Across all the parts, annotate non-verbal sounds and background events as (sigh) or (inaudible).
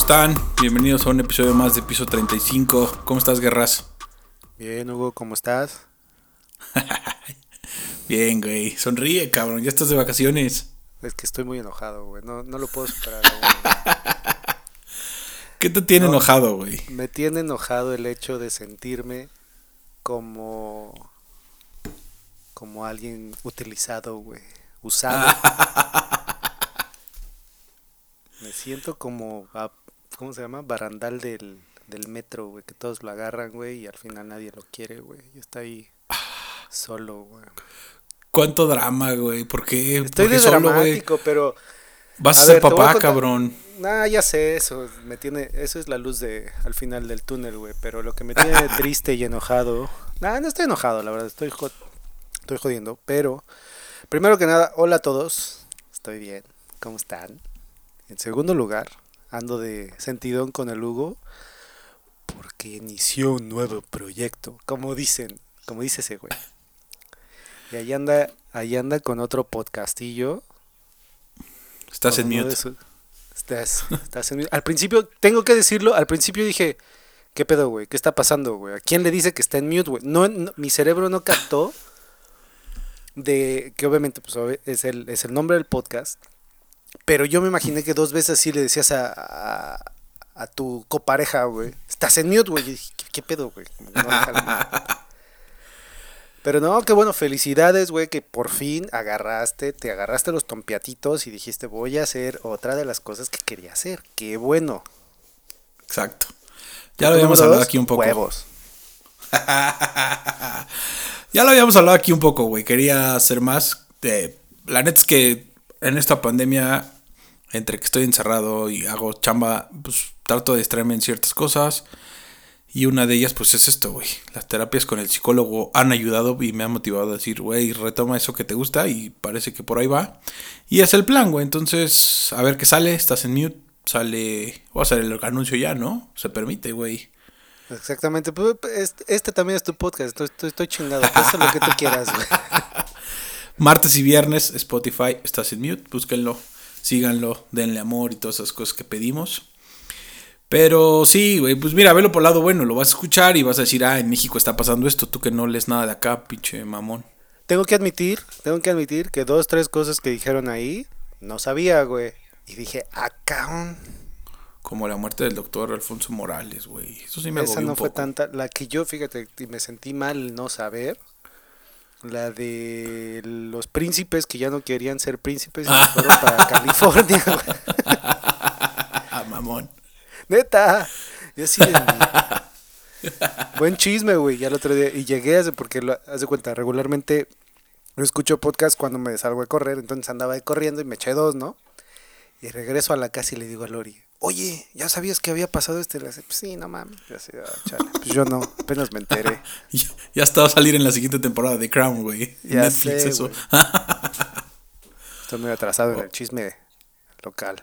están? Bienvenidos a un episodio más de Piso 35. ¿Cómo estás, Guerras? Bien, Hugo, ¿cómo estás? (laughs) Bien, güey. Sonríe, cabrón. Ya estás de vacaciones. Es que estoy muy enojado, güey. No, no lo puedo superar. (laughs) ¿Qué te tiene enojado, güey? Me tiene enojado el hecho de sentirme como como alguien utilizado, güey. Usado. (laughs) Me siento como, ¿cómo se llama? Barandal del, del metro, güey. Que todos lo agarran, güey, y al final nadie lo quiere, güey. Yo estoy ahí solo, güey. ¿Cuánto drama, güey? ¿Por qué? Estoy de dramático, pero... Vas a, ser papá, cabrón. Nah, ya sé eso. Me tiene, eso es la luz de al final del túnel, güey. Pero lo que me tiene (laughs) triste y enojado. Nah, no estoy enojado, la verdad. Estoy, estoy jodiendo. Pero, primero que nada, hola a todos. Estoy bien. ¿Cómo están? En segundo lugar, ando de sentidón con el Hugo. Porque inició un nuevo proyecto. Como dicen, como dice ese güey. Y ahí anda, ahí anda con otro podcastillo. Estás en mute. Estás, estás en mute. Al principio, tengo que decirlo, al principio dije, ¿qué pedo, güey? ¿Qué está pasando, güey? ¿A quién le dice que está en mute, güey? No, mi cerebro no captó de que obviamente pues, es, el, es el nombre del podcast. Pero yo me imaginé que dos veces así le decías a, a, tu copareja, güey. Estás en mute, güey. Dije, ¿qué, pedo, güey? (laughs) Pero no, qué bueno, felicidades, güey, que por fin agarraste, te agarraste los tompiatitos y dijiste, voy a hacer otra de las cosas que quería hacer. Qué bueno. Exacto. Ya lo habíamos hablado aquí un poco. Huevos. (laughs) ya lo habíamos hablado aquí un poco, güey. Quería hacer más. De... La neta es que en esta pandemia, entre que estoy encerrado y hago chamba, pues trato de distraerme en ciertas cosas. Y una de ellas, pues es esto, güey. Las terapias con el psicólogo han ayudado y me han motivado a decir, güey, retoma eso que te gusta y parece que por ahí va. Y es el plan, güey. Entonces, a ver qué sale. Estás en mute. Sale. O a hacer el anuncio ya, ¿no? Se permite, güey. Exactamente. Pues, este, este, también es tu podcast. Estoy, estoy, chingado. Haz lo que tú quieras, güey. (laughs) Martes y viernes, Spotify, estás en mute. Búsquenlo. Síganlo. Denle amor y todas esas cosas que pedimos. Pero sí, güey, pues mira, velo por el lado bueno, lo vas a escuchar y vas a decir, ah, en México está pasando esto, tú que no lees nada de acá, pinche mamón. Tengo que admitir, tengo que admitir que dos, tres cosas que dijeron ahí, no sabía, güey. Y dije, acá. Como la muerte del doctor Alfonso Morales, güey. Eso sí me Esa no fue tanta. La que yo, fíjate, me sentí mal no saber. La de los príncipes que ya no querían ser príncipes y se fueron para California, (laughs) güey. Mamón. Neta. Yo sí. Buen chisme, güey. Ya el otro día. Y llegué, hace porque lo, haz de cuenta, regularmente no escucho podcast cuando me salgo a correr. Entonces andaba corriendo y me eché dos, ¿no? Y regreso a la casa y le digo a Lori, oye, ¿ya sabías que había pasado este? pues sí, no mames. Ah, pues yo no, apenas me enteré. (laughs) ya, estaba a salir en la siguiente temporada de Crown, güey. Ya Netflix, eso. (laughs) Estoy muy atrasado en el chisme local.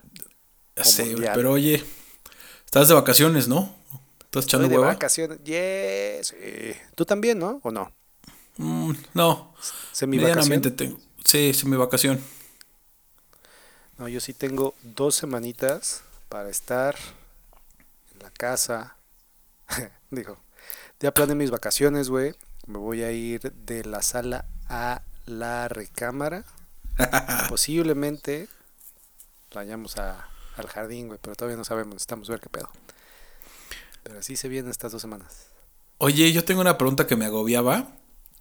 Ya sé, pero oye, Estás de vacaciones, ¿no? ¿Estás echando Estoy de vacaciones, yes. ¿Tú también, no? ¿O no? Mm, no. ¿Semi-vacación? tengo. Sí, semi-vacación. No, yo sí tengo dos semanitas para estar en la casa. (laughs) Digo, ya planeé mis vacaciones, güey. Me voy a ir de la sala a la recámara. (laughs) Posiblemente vayamos a al jardín, güey, pero todavía no sabemos, necesitamos ver qué pedo. Pero así se vienen estas dos semanas. Oye, yo tengo una pregunta que me agobiaba.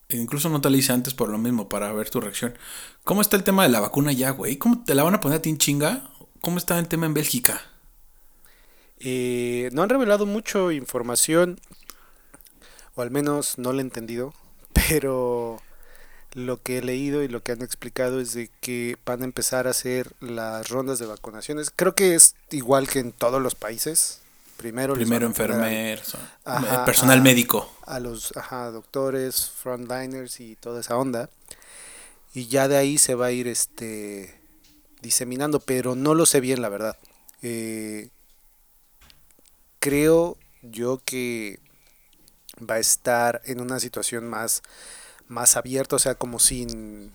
Incluso no te la hice antes por lo mismo, para ver tu reacción. ¿Cómo está el tema de la vacuna ya, güey? ¿Cómo te la van a poner a ti en chinga? ¿Cómo está el tema en Bélgica? Eh, no han revelado mucho información, o al menos no lo he entendido, (laughs) pero lo que he leído y lo que han explicado es de que van a empezar a hacer las rondas de vacunaciones. Creo que es igual que en todos los países. Primero, Primero enfermeros, personal médico. A los ajá, doctores, frontliners y toda esa onda. Y ya de ahí se va a ir este diseminando, pero no lo sé bien, la verdad. Eh, creo yo que va a estar en una situación más más abierto, o sea, como sin,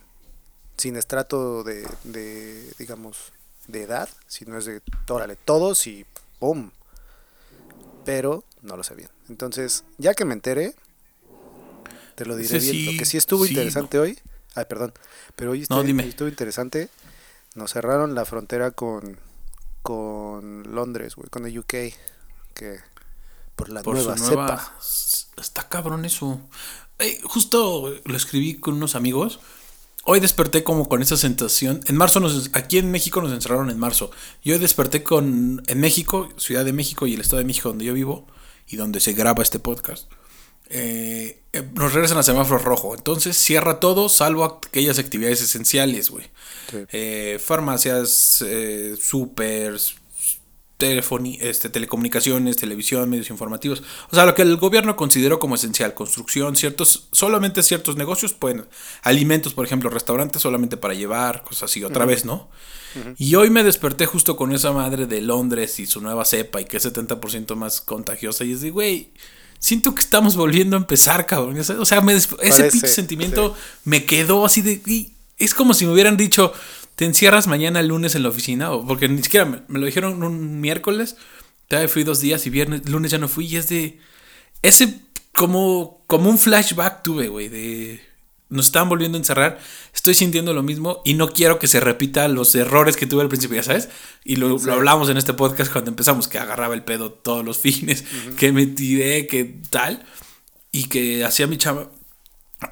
sin estrato de, de, digamos, de edad, si no es de, órale, todos y ¡pum! Pero no lo sé bien. Entonces, ya que me enteré, te lo diré Ese bien. sí, lo que sí estuvo sí, interesante hoy, ay, perdón, pero hoy No, estuvo interesante. Nos cerraron la frontera con, con Londres, güey, con el UK, que por la Por nueva, su nueva. cepa. S- Está cabrón eso. Justo lo escribí con unos amigos. Hoy desperté como con esa sensación. En marzo nos, aquí en México nos encerraron en marzo. Y hoy desperté con en México, Ciudad de México y el Estado de México donde yo vivo y donde se graba este podcast. eh, eh, nos regresan a semáforo rojo. Entonces cierra todo salvo aquellas actividades esenciales, güey. Sí. Eh, farmacias, supers, este, telecomunicaciones, televisión, medios informativos. O sea, lo que el gobierno consideró como esencial, construcción, ciertos, solamente ciertos negocios pueden, alimentos, por ejemplo, restaurantes solamente para llevar, cosas así, otra vez, ¿no? Y hoy me desperté justo con esa madre de Londres y su nueva cepa y que es 70% más contagiosa y es de, güey, siento que estamos volviendo a empezar, cabrón. O sea, me ese pinche sentimiento me quedó así de, y es como si me hubieran dicho, te encierras mañana lunes en la oficina, o porque ni siquiera me, me lo dijeron un miércoles, todavía fui dos días y viernes, lunes ya no fui y es de, ese como, como un flashback tuve, güey, de nos están volviendo a encerrar, estoy sintiendo lo mismo y no quiero que se repita los errores que tuve al principio, ya sabes, y lo, lo hablamos en este podcast cuando empezamos, que agarraba el pedo todos los fines, que me tiré, que tal, y que hacía mi chava,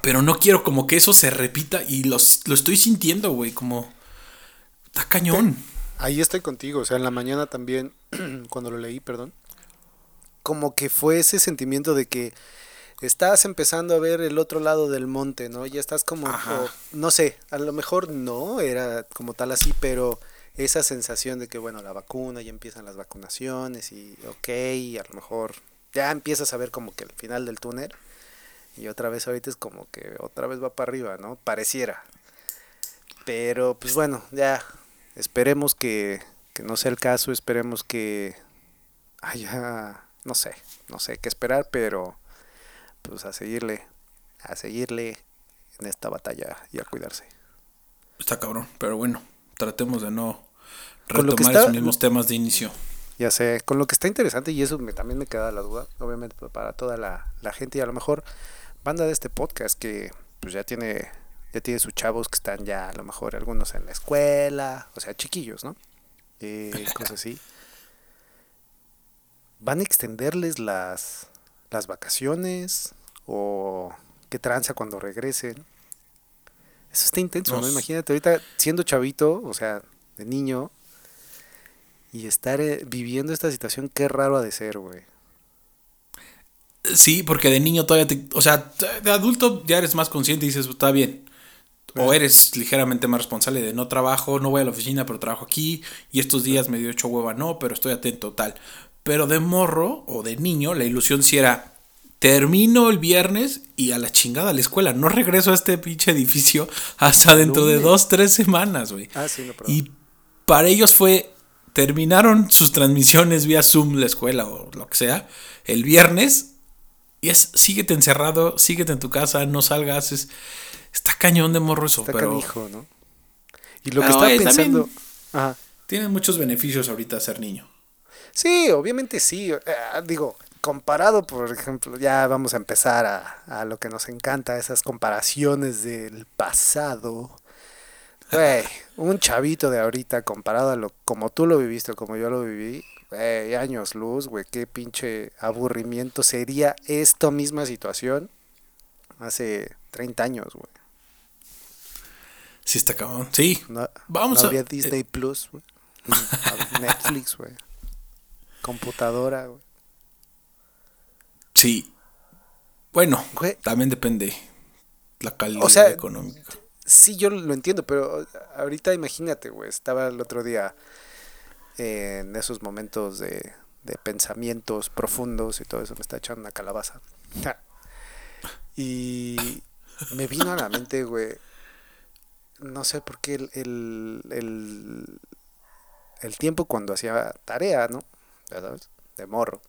pero no quiero como que eso se repita y los, lo estoy sintiendo, güey, como... Está cañón. Ahí estoy contigo, o sea, en la mañana también, (clears throat) cuando lo leí, perdón, como que fue ese sentimiento de que estás empezando a ver el otro lado del monte, ¿no? Ya estás como, o- no sé, a lo mejor no era como tal así, pero esa sensación de que, bueno, la vacuna, ya empiezan las vacunaciones y, ok, y a lo mejor ya empiezas a ver como que el final del túnel y otra vez ahorita es como que otra vez va para arriba, ¿no? Pareciera. Pero pues bueno, ya esperemos que, que no sea el caso, esperemos que haya, no sé, no sé qué esperar, pero pues a seguirle, a seguirle en esta batalla y a cuidarse. Está cabrón, pero bueno, tratemos de no retomar está- esos mismos temas de inicio. Ya sé, con lo que está interesante, y eso me, también me queda la duda, obviamente para toda la, la gente y a lo mejor banda de este podcast que pues ya tiene, ya tiene sus chavos que están ya a lo mejor algunos en la escuela, o sea, chiquillos, ¿no? Eh, (laughs) cosas así. ¿Van a extenderles las, las vacaciones? ¿O qué tranza cuando regresen? Eso está intenso, No Imagínate ahorita siendo chavito, o sea, de niño, y estar eh, viviendo esta situación, qué raro ha de ser, güey. Sí, porque de niño todavía te... O sea, de adulto ya eres más consciente y dices, está bien. O eres ligeramente más responsable de no trabajo, no voy a la oficina, pero trabajo aquí. Y estos días me dio hecho hueva, no, pero estoy atento, tal. Pero de morro o de niño, la ilusión sí era, termino el viernes y a la chingada a la escuela. No regreso a este pinche edificio hasta dentro de dos, tres semanas, güey. Ah, sí, no, perdón. Y para ellos fue, terminaron sus transmisiones vía Zoom, la escuela o lo que sea, el viernes. Y es, síguete encerrado, síguete en tu casa, no salgas. Es, está cañón de morro eso, Está pero canijo, ¿no? Y lo que estaba pensando... Ajá. tiene muchos beneficios ahorita ser niño. Sí, obviamente sí. eh, digo, comparado, por ejemplo, ya vamos a empezar a, a lo que nos encanta, esas comparaciones del pasado. (laughs) Güey, un chavito de ahorita comparado a lo como tú lo viviste o como yo lo viví, güey, años luz, güey, qué pinche aburrimiento sería esta misma situación hace 30 años, güey. Sí, está cabrón. Sí, No, Vamos no a- habría Disney Plus, güey. Mm, Netflix, güey. Computadora, güey. sí. Bueno, Güey. también depende la calidad O sea, económica. Sí, yo lo entiendo, pero ahorita imagínate, güey, estaba el otro día en esos momentos de, de pensamientos profundos y todo eso, me está echando una calabaza. (laughs) Y me vino a la mente, güey, no sé por qué el, el, el, el tiempo cuando hacía tarea, ¿no? Ya sabes, de morro.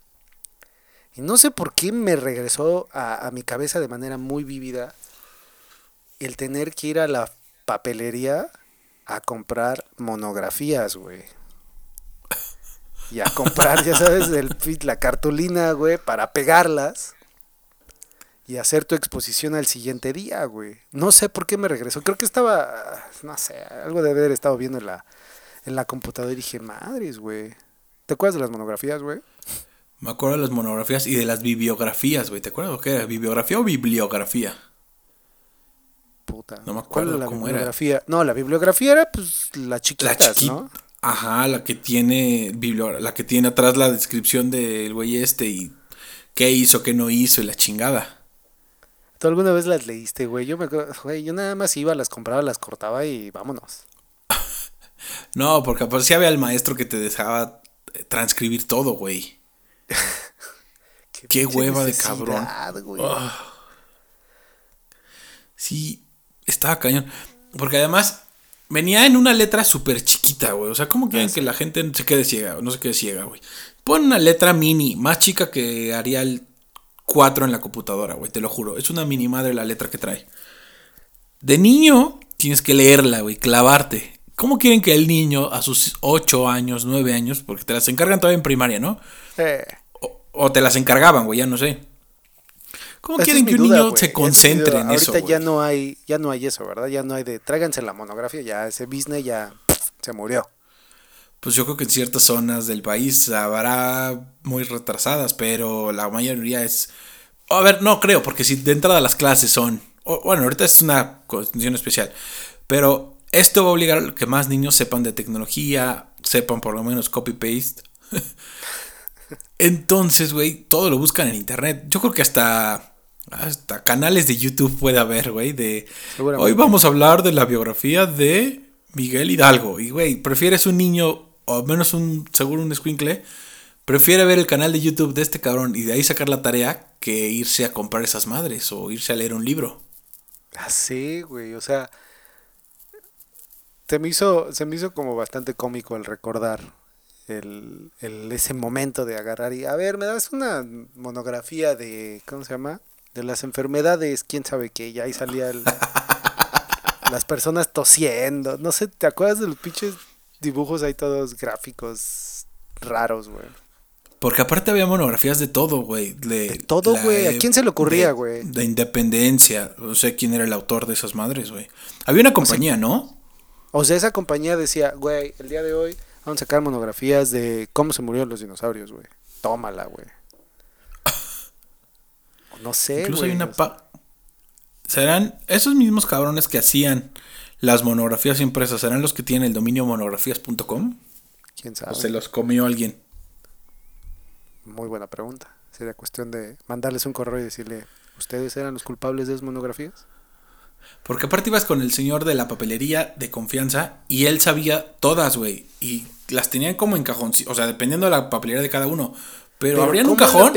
Y no sé por qué me regresó a, a mi cabeza de manera muy vívida el tener que ir a la papelería a comprar monografías, güey. y a comprar, ya sabes, el, la cartulina, güey, para pegarlas y hacer tu exposición al siguiente día, güey. No sé por qué me regresó. Creo que estaba, no sé, algo de haber estado viendo en la, en la computadora y dije, madres, güey. ¿Te acuerdas de las monografías, güey? Me acuerdo de las monografías y de las bibliografías, güey. ¿Te acuerdas qué era? ¿Bibliografía o bibliografía? Puta. No me acuerdo la cómo bibliografía? No, la bibliografía era pues la chiquita, ¿no? Ajá, la que tiene la que tiene atrás la descripción del güey este y qué hizo, qué no hizo y la chingada. ¿Tú alguna vez las leíste, güey? Yo me güey, yo nada más iba, las compraba, las cortaba y vámonos. (laughs) no, porque aparecía había el maestro que te dejaba transcribir todo, güey. (laughs) qué, hueva de cabrón. Ah. Sí, estaba cañón. Porque además venía en una letra súper chiquita, güey. O sea, ¿cómo quieren ah, que la gente se quede ciega? No se quede ciega, güey. Pon una letra mini, más chica que Arial 4 en la computadora, güey, te lo juro. Es una mini madre la letra que trae. De niño tienes que leerla, güey, clavarte. ¿Cómo quieren que el niño a sus 8 años, 9 años, porque te las encargan todavía en primaria, ¿no? O, te las encargaban, güey, ya no sé. ¿Cómo quieren que un niño se concentre en eso? Ahorita ya no hay, ya no hay eso, ¿verdad? Ya no hay de tráiganse la monografía, ya ese business ya se murió. Pues yo creo que en ciertas zonas del país habrá muy retrasadas, pero la mayoría es. A ver, no creo, porque si de entrada las clases son. Bueno, ahorita es una condición especial. Pero esto va a obligar a que más niños sepan de tecnología, sepan por lo menos copy-paste. (laughs) Entonces, güey, todo lo buscan en internet. Yo creo que hasta, hasta canales de YouTube puede haber, güey, de... Hoy vamos a hablar de la biografía de Miguel Hidalgo. Y, güey, prefieres un niño, o al menos un, seguro un squinkle, prefiere ver el canal de YouTube de este cabrón y de ahí sacar la tarea que irse a comprar esas madres o irse a leer un libro. Ah, sí, güey, o sea, se me hizo, se me hizo como bastante cómico el recordar el, el, ese momento de agarrar y, a ver, me das una monografía de, ¿cómo se llama? De las enfermedades, quién sabe qué, y ahí salía el, (laughs) las personas tosiendo, no sé, ¿te acuerdas de los pinches dibujos ahí todos gráficos raros, güey? Porque aparte había monografías de todo, güey. De, todo, güey. ¿A quién se le ocurría, güey? De, independencia. No sé quién era el autor de esas madres, güey. Había una compañía, ¿no? O sea, esa compañía decía, güey, el día de hoy vamos a sacar monografías de cómo se murieron los dinosaurios, güey. Tómala, güey. (laughs) no sé, Incluso hay una... ¿Serán esos mismos cabrones que hacían las monografías impresas? ¿Serán los que tienen el dominio monografías.com? ¿Quién sabe? ¿O se los comió alguien? Muy buena pregunta. Sería cuestión de mandarles un correo y decirle, ¿ustedes eran los culpables de esas monografías? Porque aparte ibas con el señor de la papelería de confianza y él sabía todas, güey. Y las tenían como en cajón, o sea, dependiendo de la papelería de cada uno. Pero, abrían un cajón.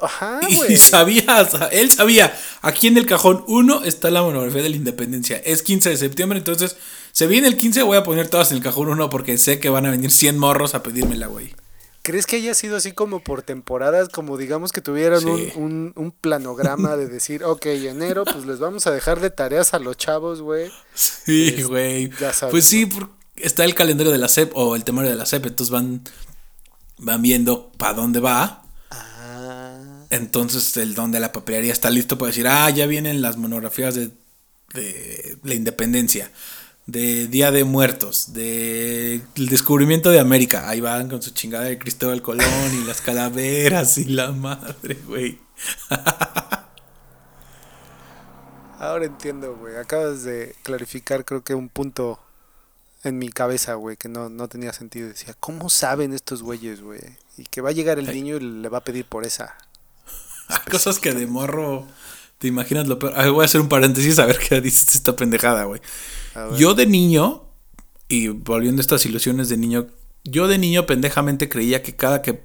Ajá, (laughs) y sabía, él sabía, aquí en el cajón uno está la monografía de la independencia. Es 15 de septiembre, entonces se viene el 15, voy a poner todas en el cajón uno porque sé que van a venir 100 morros a pedírmela, güey. ¿Crees que haya sido así como por temporadas, como digamos que tuvieran un, un, planograma de decir, ok, enero, pues les vamos a dejar de tareas a los chavos, güey? Sí, güey. Pues sí, está el calendario de la SEP o el temario de la SEP, entonces van van viendo para dónde va. Ah. Entonces el don de la papelería está listo para decir, ah, ya vienen las monografías de, de la independencia, de Día de Muertos, de el descubrimiento de América. Ahí van con su chingada de Cristóbal Colón y las calaveras y la madre, güey. (laughs) Ahora entiendo, güey. Acabas de clarificar creo que un punto en mi cabeza, güey, que no, no tenía sentido. Decía, ¿cómo saben estos güeyes, güey? Y que va a llegar el niño y le va a pedir por esa. (laughs) Cosas que de morro te imaginas lo peor. voy a hacer un paréntesis a ver qué dices (laughs) esta pendejada, güey. Yo de niño, y volviendo a estas ilusiones de niño, yo de niño pendejamente creía que cada que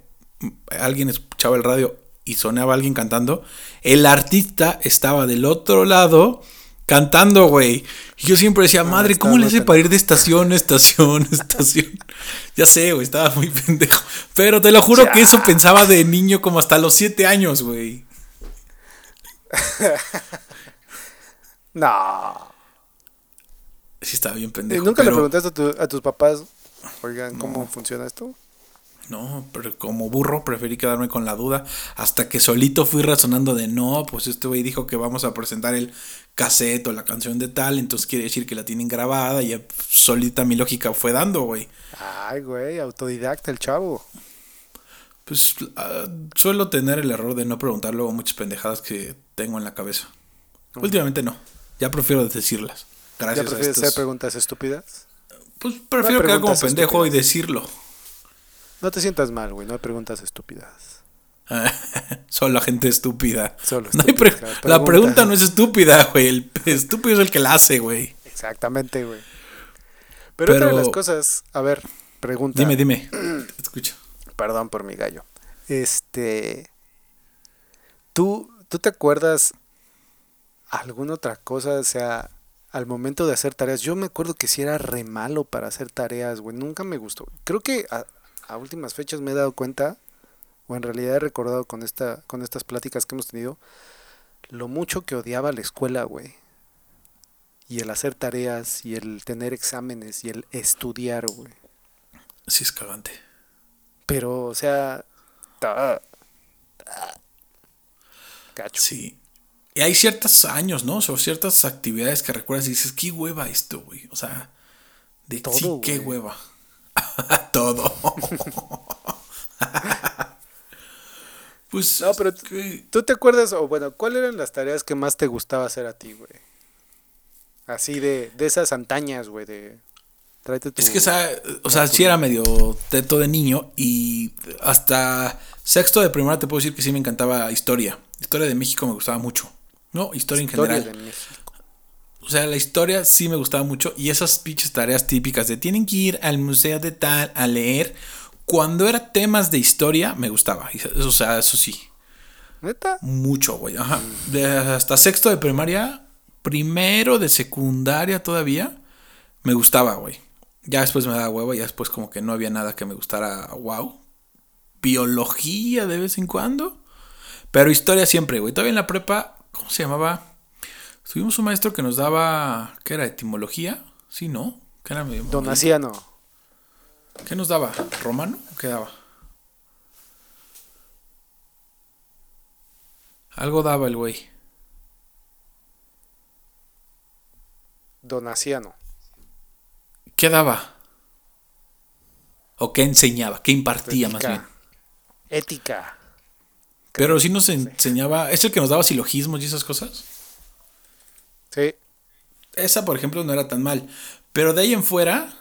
alguien escuchaba el radio y sonaba alguien cantando, el artista estaba del otro lado cantando, güey. Y yo siempre decía, ah, madre, ¿cómo le hace para ir de estación a estación, (laughs) estación? ya sé, güey, estaba muy (laughs) pendejo. Pero te lo juro que eso pensaba de niño como hasta los siete años, güey. (laughs) no. Sí, estaba bien pendejo. ¿Y nunca le preguntaste a, tus papás, oigan, cómo funciona esto? No, pero como burro preferí quedarme con la duda hasta que solito fui razonando de no, pues este güey dijo que vamos a presentar el cassette o la canción de tal, entonces quiere decir que la tienen grabada y ya solita mi lógica fue dando, güey. Ay, güey, autodidacta el chavo. Pues ah, suelo tener el error de no preguntar luego muchas pendejadas que tengo en la cabeza. Últimamente no, ya prefiero decirlas. Gracias ¿Ya prefieres a estos- hacer preguntas estúpidas? Pues prefiero quedar como pendejo y decirlo. No te sientas mal, güey, no hay preguntas estúpidas. (laughs) Solo gente estúpida. Solo No hay pre- la pregunta. no es estúpida, güey. El (laughs) estúpido es el que la hace, güey. Exactamente, güey. Pero, otra de las cosas, a ver, pregunta. Dime, dime. (clears throat) Te escucho. Perdón por mi gallo. Este. ¿Tú, ¿Tú te acuerdas alguna otra cosa? O sea, al momento de hacer tareas. Yo me acuerdo que sí era re malo para hacer tareas, güey. Nunca me gustó. Creo que a, a últimas fechas me he dado cuenta, o en realidad he recordado con, esta, con estas pláticas que hemos tenido, lo mucho que odiaba la escuela, güey. Y el hacer tareas, y el tener exámenes, y el estudiar, güey. Sí, es cagante. Pero, o sea. ta- ta- Cacho. Sí. Y hay ciertos años, ¿no? O sea, ciertas actividades que recuerdas y dices, qué hueva esto, güey. O sea, de Todo, sí, qué hueva. (laughs) Todo. (laughs) pues. No, pero que- ¿Tú te acuerdas, o bueno, cuáles eran las tareas que más te gustaba hacer a ti, güey? Así de, de esas antañas, güey, de... Tráete tu... Es que, esa- o sea, sí era medio teto de niño y hasta sexto de primaria te puedo decir que sí me encantaba historia. Historia de México me gustaba mucho. No, historia en Historia general. O sea, la historia sí me gustaba mucho y esas pinches tareas típicas de tienen que ir al museo de tal a leer. Cuando era temas de historia me gustaba. O sea, eso sí. ¿Neta? Mucho, güey. Ajá. De hasta sexto de primaria, primero de secundaria todavía, me gustaba, güey. Ya después me daba huevo, ya después como que no había nada que me gustara, wow. Biología de vez en cuando. Pero historia siempre, güey. Todavía en la prepa, ¿cómo se llamaba? Tuvimos un maestro que nos daba, ¿qué era? Etimología. Sí, ¿no? ¿Qué era? medio- Donaciano. ¿Qué nos daba? ¿Romano? ¿O qué daba? Algo daba el güey. Donaciano. ¿Qué daba? ¿O qué enseñaba? ¿Qué impartía más bien? Ética. Pero sí nos enseñaba. ¿Es el que nos daba silogismos y esas cosas? Sí. Esa, por ejemplo, no era tan mal. Pero de ahí en fuera.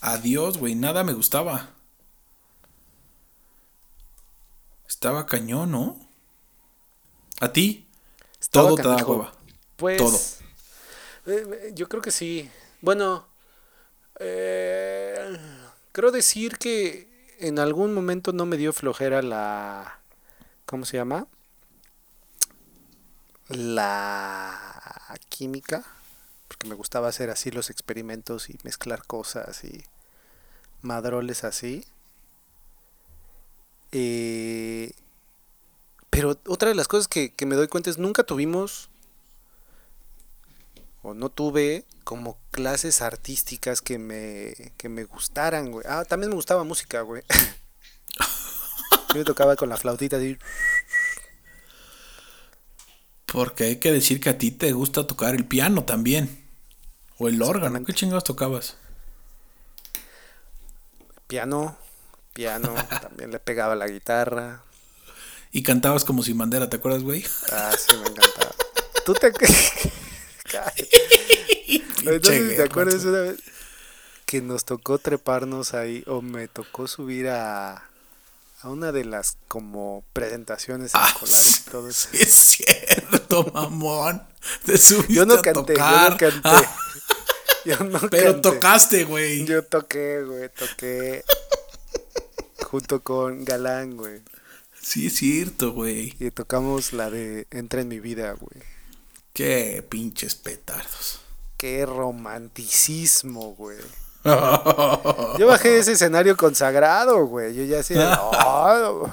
Adiós, güey. Nada me gustaba. Estaba cañón, ¿no? ¿A ti? Estaba Todo te daba canijo. hueva. Pues... Todo. eh, eh, yo creo que sí. Bueno, eh, creo decir que en algún momento no me dio flojera la... ¿Cómo se llama? La química. Porque me gustaba hacer así los experimentos y mezclar cosas y madroles así. Eh, pero otra de las cosas que, que me doy cuenta es nunca tuvimos o no tuve como clases artísticas que me, que me gustaran, güey. Ah, también me gustaba música, güey. (laughs) Yo me tocaba con la flautita así. Porque hay que decir que a ti te gusta tocar el piano también. O el órgano. ¿Qué chingados tocabas? Piano, piano, (laughs) también le pegaba la guitarra. Y cantabas como sin bandera, ¿te acuerdas, güey? Ah, sí, me encantaba. ¿Tú te (laughs) si te acuerdas una vez que nos tocó treparnos ahí o me tocó subir a, a una de las como presentaciones Ah, escolares y todo eso. sí es cierto, (laughs) mamón. Te subiste Yo no a canté, yo tocar. no canté. Ah, (laughs) Yo no pero canté. tocaste, güey. Yo toqué, güey, toqué junto con Galán, güey. Sí es cierto, güey. Y tocamos la de Entra en mi vida, güey. Qué pinches petardos. Qué romanticismo, güey. (laughs) Yo bajé de ese escenario consagrado, güey. Yo ya decía, (laughs) "Oh".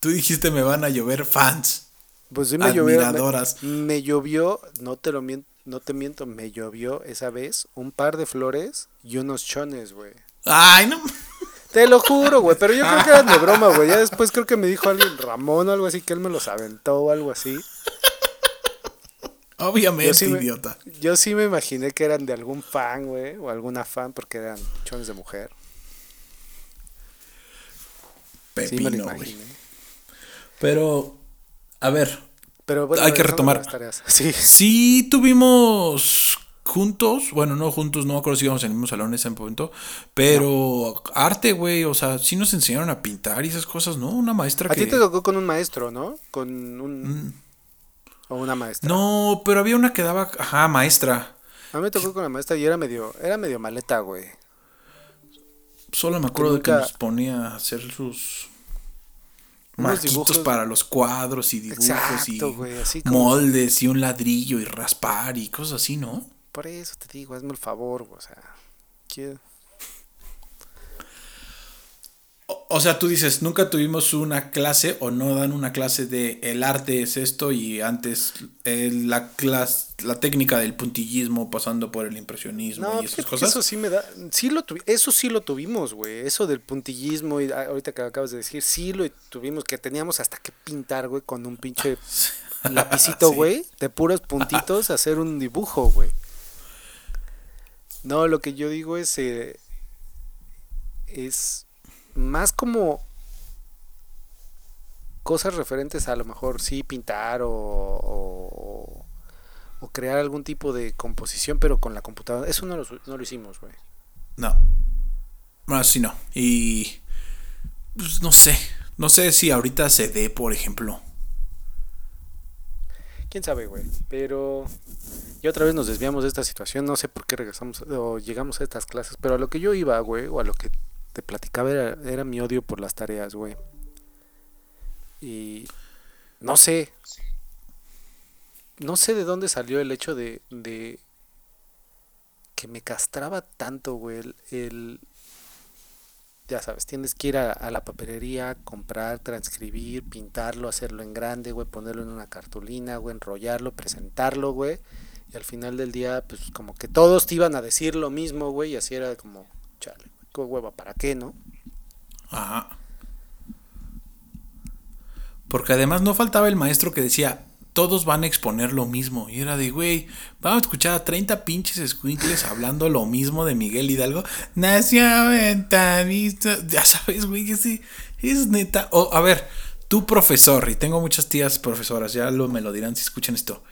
Tú dijiste me van a llover fans. pues sí me llovió. Me, Admiradoras. me llovió, no te lo miento, no te miento, me llovió esa vez un par de flores y unos chones, güey. Ay, no. Te lo juro, güey, pero yo creo que eran de (laughs) broma, güey. Ya después creo que me dijo alguien, Ramón o algo así, que él me los aventó o algo así. Obviamente, Yo sí me- idiota. Yo sí me imaginé que eran de algún fan, güey, o alguna fan, porque eran chones de mujer. Sí me Pepino, güey. Pero, a ver, Pero bueno, Hay que a retomar. (laughs) Sí. sí tuvimos juntos, bueno, no juntos, no me acuerdo si íbamos en el mismo salón en ese momento, pero arte, güey, o sea, sí nos enseñaron a pintar y esas cosas, ¿no? Una maestra A que... ti te tocó con un maestro, ¿no? Con un... O una maestra. No, pero había una que daba, ajá, maestra. A mí me tocó con la maestra y era medio, era medio maleta, güey. Solo me acuerdo de que nos ponía a hacer sus marquitos para los cuadros y dibujos Exacto, y güey, así como- moldes y un ladrillo y raspar y cosas así, ¿no? Por eso te digo, hazme el favor, güey, o sea... ¿qué? O, o sea, tú dices, nunca tuvimos una clase o no dan una clase de el arte es esto y antes eh, la clase, la técnica del puntillismo pasando por el impresionismo No, y esas fíjate que cosas. eso sí me da... Sí lo tuvi- eso sí lo tuvimos, güey. Eso del puntillismo y ah, ahorita que acabas de decir, sí lo tuvimos, que teníamos hasta que pintar, güey, con un pinche (laughs) lapicito, Sí. güey, de puros puntitos, (laughs) hacer un dibujo, güey. No, lo que yo digo es... eh, es más como cosas referentes a, lo mejor sí pintar o, o, o crear algún tipo de composición, pero con la computadora. Eso no lo, no lo hicimos, güey. No. No, sí no. Y pues, no sé. No sé si ahorita se dé, por ejemplo. Quién sabe, güey. Pero y otra vez nos desviamos de esta situación. No sé por qué regresamos o llegamos a estas clases. Pero a lo que yo iba, güey, o a lo que te platicaba era, mi odio por las tareas, güey. Y no sé. No sé de dónde salió el hecho de, de que me castraba tanto, güey. El, ya sabes, tienes que ir a, a la papelería, comprar, transcribir, pintarlo, hacerlo en grande, güey, ponerlo en una cartulina, güey, enrollarlo, presentarlo, güey. Y al final del día, pues como que todos te iban a decir lo mismo, güey, y así era como, chale, qué hueva, ¿para qué, no? Ajá. Porque además no faltaba el maestro que decía, todos van a exponer lo mismo. Y era de, güey, vamos a escuchar a 30 pinches squinkles hablando lo mismo de Miguel Hidalgo. Nació ventanista. Ya sabes, güey, ese es neta. O, a ver, tú profesor, y tengo muchas tías profesoras, ya lo, me lo dirán si escuchan esto.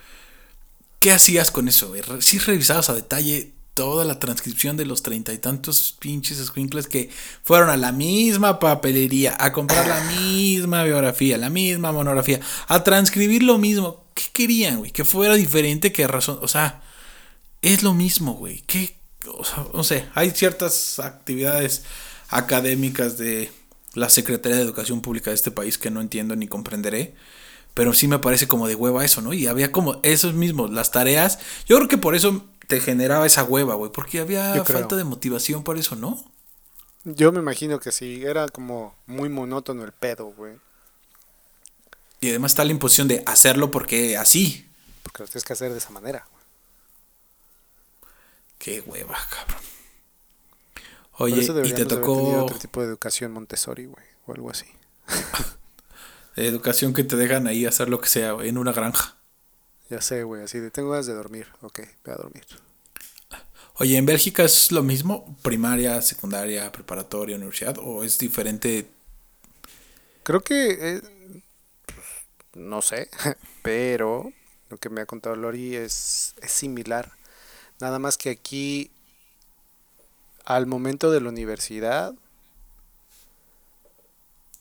¿Qué hacías con eso, ¿Sí revisabas a detalle toda la transcripción de los treinta y tantos pinches squinkles que fueron a la misma papelería a comprar la misma biografía, la misma monografía, a transcribir lo mismo? ¿Qué querían, güey? Que fuera diferente, que razón. O sea, es lo mismo, güey. ¿Qué? O sea, no sé, hay ciertas actividades académicas de la Secretaría de Educación Pública de este país que no entiendo ni comprenderé. Pero sí me parece como de hueva eso, ¿no? Y había como esos mismos, las tareas. Yo creo que por eso te generaba esa hueva, güey. Porque había Yo creo. falta de motivación por eso, ¿no? Yo me imagino que sí, era como muy monótono el pedo, güey. Y además está la imposición de hacerlo porque así. Porque lo tienes que hacer de esa manera, güey. Qué hueva, cabrón. Oye, y te tocó otro tipo de educación Montessori, güey, o algo así. (laughs) educación que te dejan ahí hacer lo que sea, güey, en una granja. Ya sé, güey, así de tengo ganas de dormir. Ok, voy a dormir. Oye, ¿en Bélgica es lo mismo? ¿Primaria, secundaria, preparatoria, universidad? ¿O es diferente? Creo que. eh, no sé, (laughs) pero lo que me ha contado Lori es, es similar. Nada más que aquí, al momento de la universidad,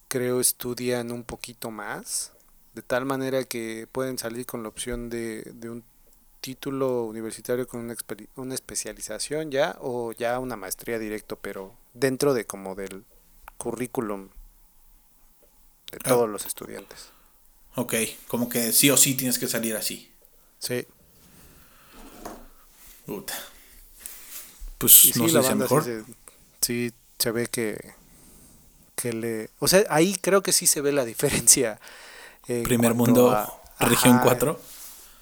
creo estudian un poquito más. De tal manera que pueden salir con la opción de, de un título universitario con una, una especialización ya o ya una maestría directo, pero dentro de como del currículum de Ah. todos los estudiantes. Ok, como que sí o sí tienes que salir así. Sí. Puta. Pues Y no sí, sé si mejor. sí se, sí se ve que, que le... O sea, ahí creo que sí se ve la diferencia. Primer mundo, a- región ajá, 4.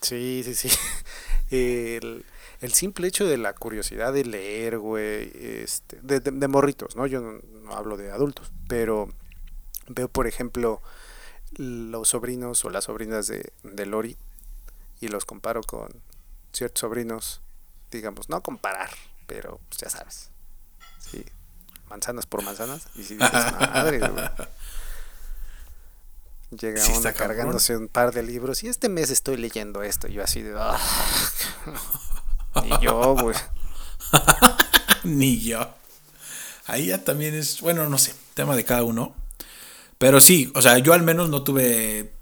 Sí, sí, sí. (laughs) El- el simple hecho de la curiosidad de leer, güey, este, de, de, de morritos, ¿no? Yo no, no hablo de adultos, pero veo, por ejemplo, los sobrinos o las sobrinas de, de Lori y los comparo con ciertos sobrinos, digamos, no comparar, pero pues, ya sabes, sí, manzanas por manzanas, y si dices, (laughs) madre, güey. Llega Sí, cabrón. cargándose un par de libros y este mes estoy leyendo esto, y yo así de... "Ah". (laughs) y yo, güey. (laughs) Ni yo. Ahí ya también es, bueno, no sé, tema de cada uno. Pero sí, o sea, yo al menos no tuve...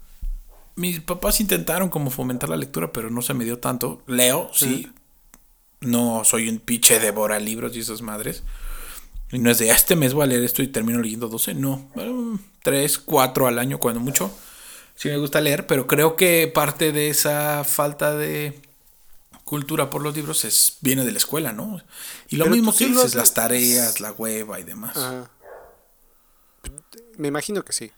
Mis papás intentaron como fomentar la lectura, pero no se me dio tanto. Leo, sí. No soy un pinche devora libros y esas madres. Y no es de, "Ah, este mes voy a leer esto y termino leyendo 12. No, 3, 4 al año cuando mucho. Sí me gusta leer, pero creo que parte de esa falta de cultura por los libros es viene de la escuela, ¿no? Y lo Pero mismo que sí dices, las tareas, la hueva y demás. Ajá. Me imagino que sí.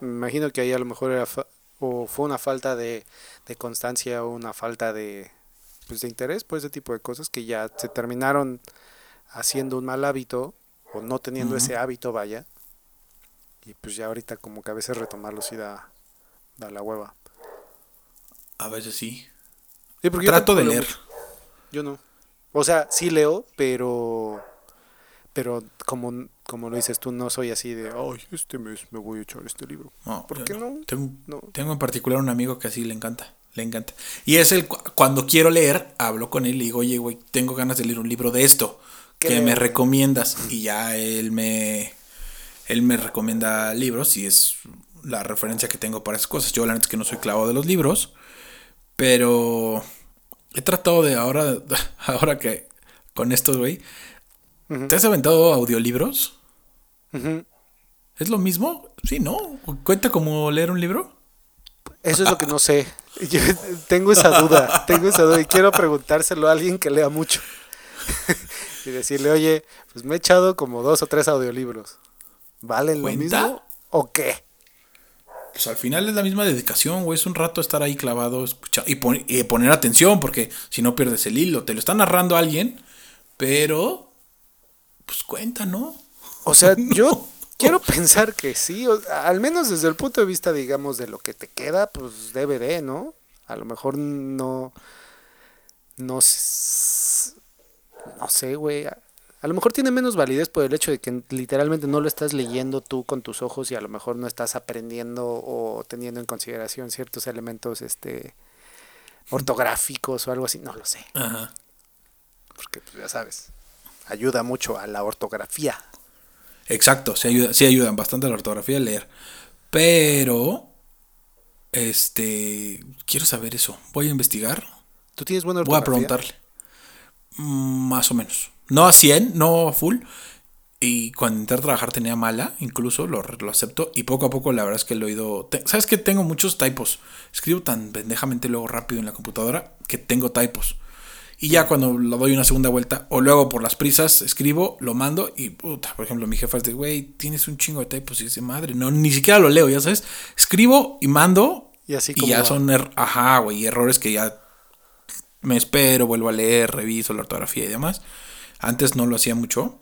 Me imagino que ahí a lo mejor era fa- o fue una falta de, de constancia o una falta de, pues, de interés por ese tipo de cosas que ya se terminaron haciendo un mal hábito o no teniendo ese hábito, vaya. Y pues ya ahorita como que a veces retomarlo sí da, da la hueva. A veces sí. Sí, porque yo Trato de leer. mucho. Yo no. O sea, sí leo, pero pero como, como lo dices tú, no soy así de, ay, este mes me voy a echar este libro. No, ¿Por qué no? Tengo, No. tengo en particular un amigo que así le encanta. Le encanta. Y es el cu- cuando quiero leer, hablo con él y le digo, oye, güey, tengo ganas de leer un libro de esto. ¿Qué que me recomiendas? Y ya él me. Él me recomienda libros y es la referencia que tengo para esas cosas. Yo la neta es que no soy clavo de los libros. Pero he tratado de ahora. (laughs) Ahora que. Con estos, güey. ¿Te has aventado audiolibros? ¿Es lo mismo? Sí, ¿no? ¿Cuenta como leer un libro? Eso es lo que no sé. (laughs) Yo tengo esa duda, tengo esa duda y quiero preguntárselo a alguien que lea mucho. (laughs) y decirle, oye, pues me he echado como dos o tres audiolibros. ¿Valen lo ¿Cuenta? mismo o qué? Pues al final es la misma dedicación, güey. Es un rato estar ahí clavado escucha- y, pon- y poner atención, porque si no pierdes el hilo. Te lo está narrando alguien, pero. Pues cuenta, ¿no? O sea, (laughs) yo quiero pensar que sí, o- al menos desde el punto de vista, digamos, de lo que te queda, pues debe de, ¿no? A lo mejor no, no, s- no sé, güey. A, lo mejor tiene menos validez por el hecho de que literalmente no lo estás leyendo tú con tus ojos y a lo mejor no estás aprendiendo o teniendo en consideración ciertos elementos, este, ortográficos o algo así, no lo sé, Ajá. porque pues ya sabes, ayuda mucho a la ortografía. Exacto, sí, ayuda, sí ayudan bastante a la ortografía a leer. Pero. Este. Quiero saber eso. Voy a investigar. ¿Tú tienes buena Voy a ortografía? preguntarle. Mm, Más o menos. No a 100, no a full. Y cuando entré a trabajar tenía mala, incluso lo, lo acepto. Y poco a poco la verdad es que lo he ido... te- ¿Sabes que Tengo muchos typos. Escribo tan pendejamente luego rápido en la computadora que tengo typos. Y ya cuando lo doy una segunda vuelta, o luego por las prisas, escribo, lo mando y, puta, por ejemplo, mi jefa es de, güey, tienes un chingo de typos y dice, madre, no, ni siquiera lo leo, ya sabes. Escribo y mando Y así y como ya va. son, er- ajá, güey, errores que ya me espero, vuelvo a leer, reviso la ortografía y demás. Antes no lo hacía mucho,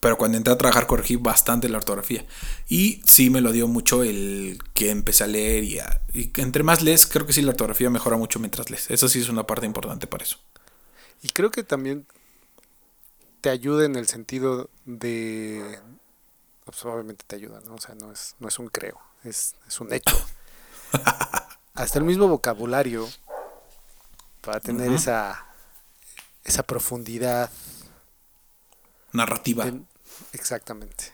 pero cuando entré a trabajar corregí bastante la ortografía. Y sí me lo dio mucho el que empecé a leer y, a- y entre más lees, creo que sí la ortografía mejora mucho mientras lees. Eso sí es una parte importante para eso. Y creo que también te ayuda en el sentido de... pues, obviamente te ayuda, ¿no? O sea, no es, no es un creo, es, es un hecho. (laughs) Hasta el mismo vocabulario para tener esa, esa profundidad. Narrativa. en- exactamente.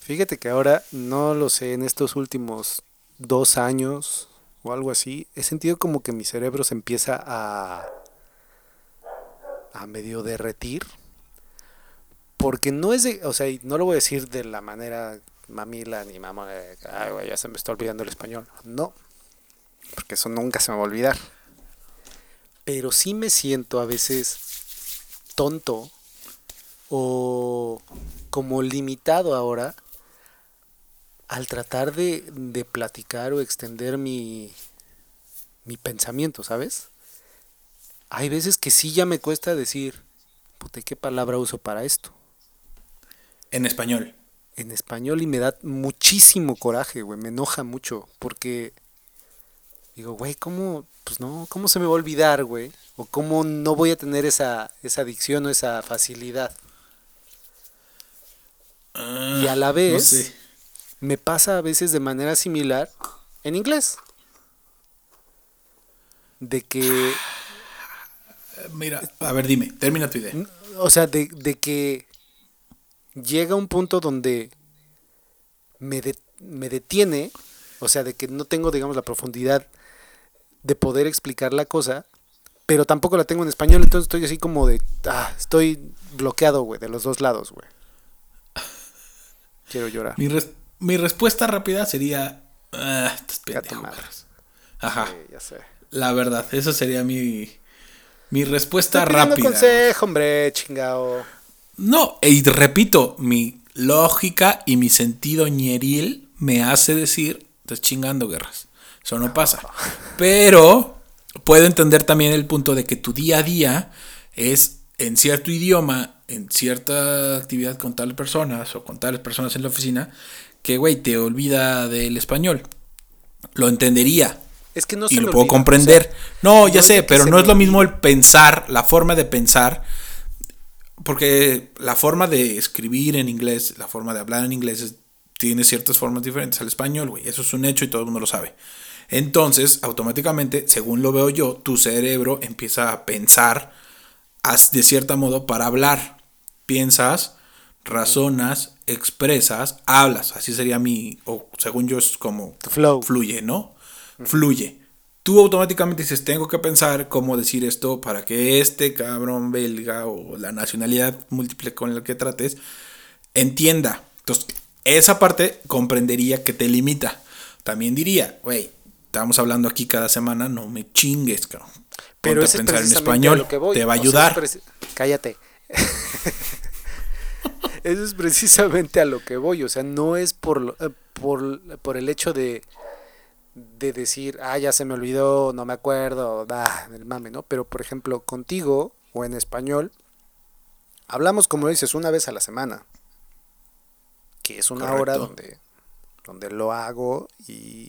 Fíjate que ahora, no lo sé, en estos últimos dos años o algo así, he sentido como que mi cerebro se empieza a, a medio derretir. Porque no es de, o sea, no lo voy a decir de la manera mamila ni mamá, ay, güey, ya se me está olvidando el español. No, porque eso nunca se me va a olvidar. Pero sí me siento a veces tonto o como limitado ahora al tratar de, de platicar o extender mi, mi pensamiento, ¿sabes? hay veces que sí ya me cuesta decir, puta, ¿qué palabra uso para esto? En español. En español y me da muchísimo coraje, güey, me enoja mucho, porque digo, güey, ¿cómo, pues no, cómo se me va a olvidar, güey? O cómo no voy a tener esa, esa adicción o esa facilidad. Y a la Ah, no vez, sé. me pasa a veces de manera similar en inglés. De que Mira, a ver, dime, termina tu idea. O sea, de, de que llega un punto donde me, de- me detiene, o sea, de que no tengo, digamos, la profundidad de poder explicar la cosa, pero tampoco la tengo en español, entonces estoy así como de, ah, estoy bloqueado, güey, de los dos lados, güey. Quiero llorar. Mi, res- mi respuesta rápida sería. Ah, estás pendejo, tu madre. Carlos". Ajá. Sí, ya sé. La verdad, esa sería mi. Mi respuesta Estoy rápida. consejo, hombre, chingao. No, y repito, mi lógica y mi sentido ñeril me hace decir, estás chingando guerras. Eso no pasa. Pero puedo entender también el punto de que tu día a día es en cierto idioma, en cierta actividad con tales personas o con tales personas en la oficina, que, güey, te olvida del español. Lo entendería, Es que no y se lo me puedo olvida, o comprender. sea, no, ya sé, pero no es lo mismo el pensar, la forma de pensar, porque la forma de escribir en inglés, la forma de hablar en inglés es- tiene ciertas formas diferentes al español, güey. Eso es un hecho y todo el mundo lo sabe. Entonces, automáticamente, según lo veo yo, tu cerebro empieza a pensar de cierta modo para hablar. Piensas, razonas, expresas, hablas. Así sería mi, o según yo es como Flow. fluye, ¿no? Fluye. Tú automáticamente dices, tengo que pensar cómo decir esto para que este cabrón belga o la nacionalidad múltiple con la que trates entienda. Entonces, esa parte comprendería que te limita. También diría, güey, estamos hablando aquí cada semana, no me chingues, cabrón. Pero Ponte ese a es pensar en español, lo que voy. te va a O sea, ayudar. Cállate. (laughs) Eso es precisamente a lo que voy. O sea, no es por, lo- eh, por, por el hecho de, de decir, ah, ya se me olvidó, no me acuerdo, da, el mame, ¿no? Pero, por ejemplo, contigo o en español, hablamos, como dices, una vez a la semana. Que es una hora donde, donde lo hago y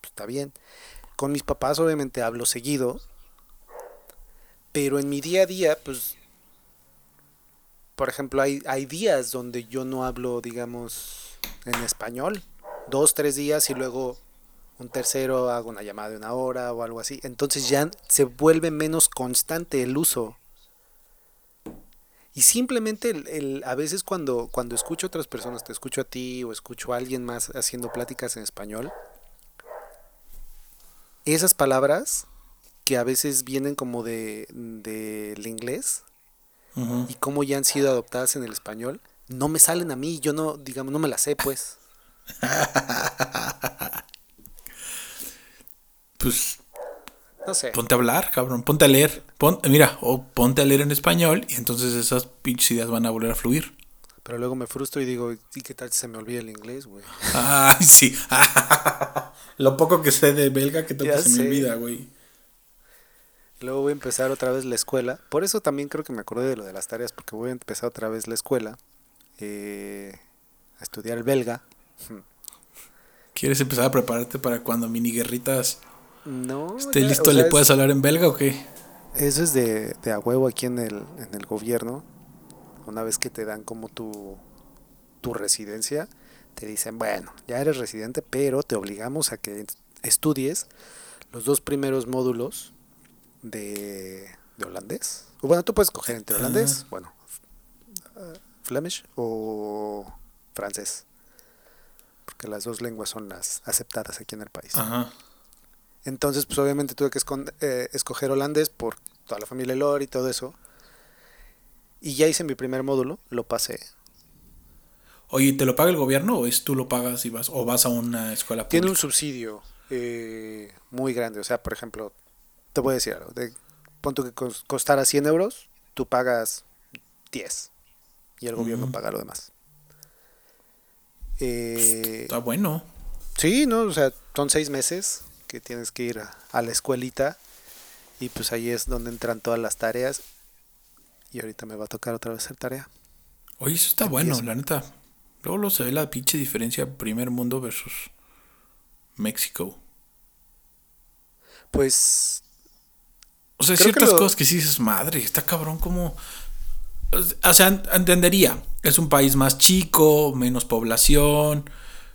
pues, está bien. Con mis papás obviamente hablo seguido, pero en mi día a día, pues, por ejemplo, hay, hay días donde yo no hablo, digamos, en español. Dos, tres días y luego un tercero hago una llamada de una hora o algo así. Entonces ya se vuelve menos constante el uso. Y simplemente el, el- a veces cuando, cuando escucho a otras personas, te escucho a ti o escucho a alguien más haciendo pláticas en español, esas palabras que a veces vienen como de del inglés y cómo ya han sido adoptadas en el español, no me salen a mí, yo no, digamos, no me las sé, pues. (laughs) Pues No sé. ponte a hablar, cabrón, ponte a leer. Pon- mira, o ponte a leer en español y entonces esas pinches ideas van a volver a fluir. Pero luego me frustro y digo, ¿y qué tal si se me olvida el inglés, güey? (laughs) Ay, sí. (laughs) Lo poco que sé de belga que Ya se me olvida, güey. Luego voy a empezar otra vez la escuela. Por eso también creo que me acordé de lo de las tareas, porque voy a empezar otra vez la escuela. eh, a estudiar el belga. (laughs) ¿Quieres empezar a prepararte para cuando mini guerritas No. esté ya, listo, o sea, le puedas hablar en belga o qué? Eso es de, de a huevo aquí en el, en el gobierno. Una vez que te dan como tu, tu residencia, te dicen, bueno, ya eres residente, pero te obligamos a que estudies los dos primeros módulos de, de holandés. O bueno, tú puedes coger entre holandés, Ah. bueno, eh, Flemish o francés. Porque las dos lenguas son las aceptadas aquí en el país. Ajá. Entonces, pues obviamente tuve que escon- eh, escoger holandés por toda la familia Lore y todo eso. Y ya hice mi primer módulo, lo pasé. Oye, ¿te lo paga el gobierno o es tú lo pagas y vas o vas a una escuela Tiene un pública? subsidio eh, muy grande. O sea, por ejemplo, te voy a decir algo. De, pon que cos- costara 100 euros, tú pagas 10. Y el gobierno paga lo demás. Eh, Está bueno. Sí, ¿no? O sea, son seis meses que tienes que ir a, a la escuelita Y pues ahí es donde entran todas las tareas. Y ahorita me va a tocar otra vez hacer tarea. Oye, eso está bueno, la neta. Luego lo se ve la pinche diferencia primer mundo versus México. Pues. O sea, ciertas cosas que sí dices, madre, está cabrón como. O sea, entendería. Es un país más chico, menos población,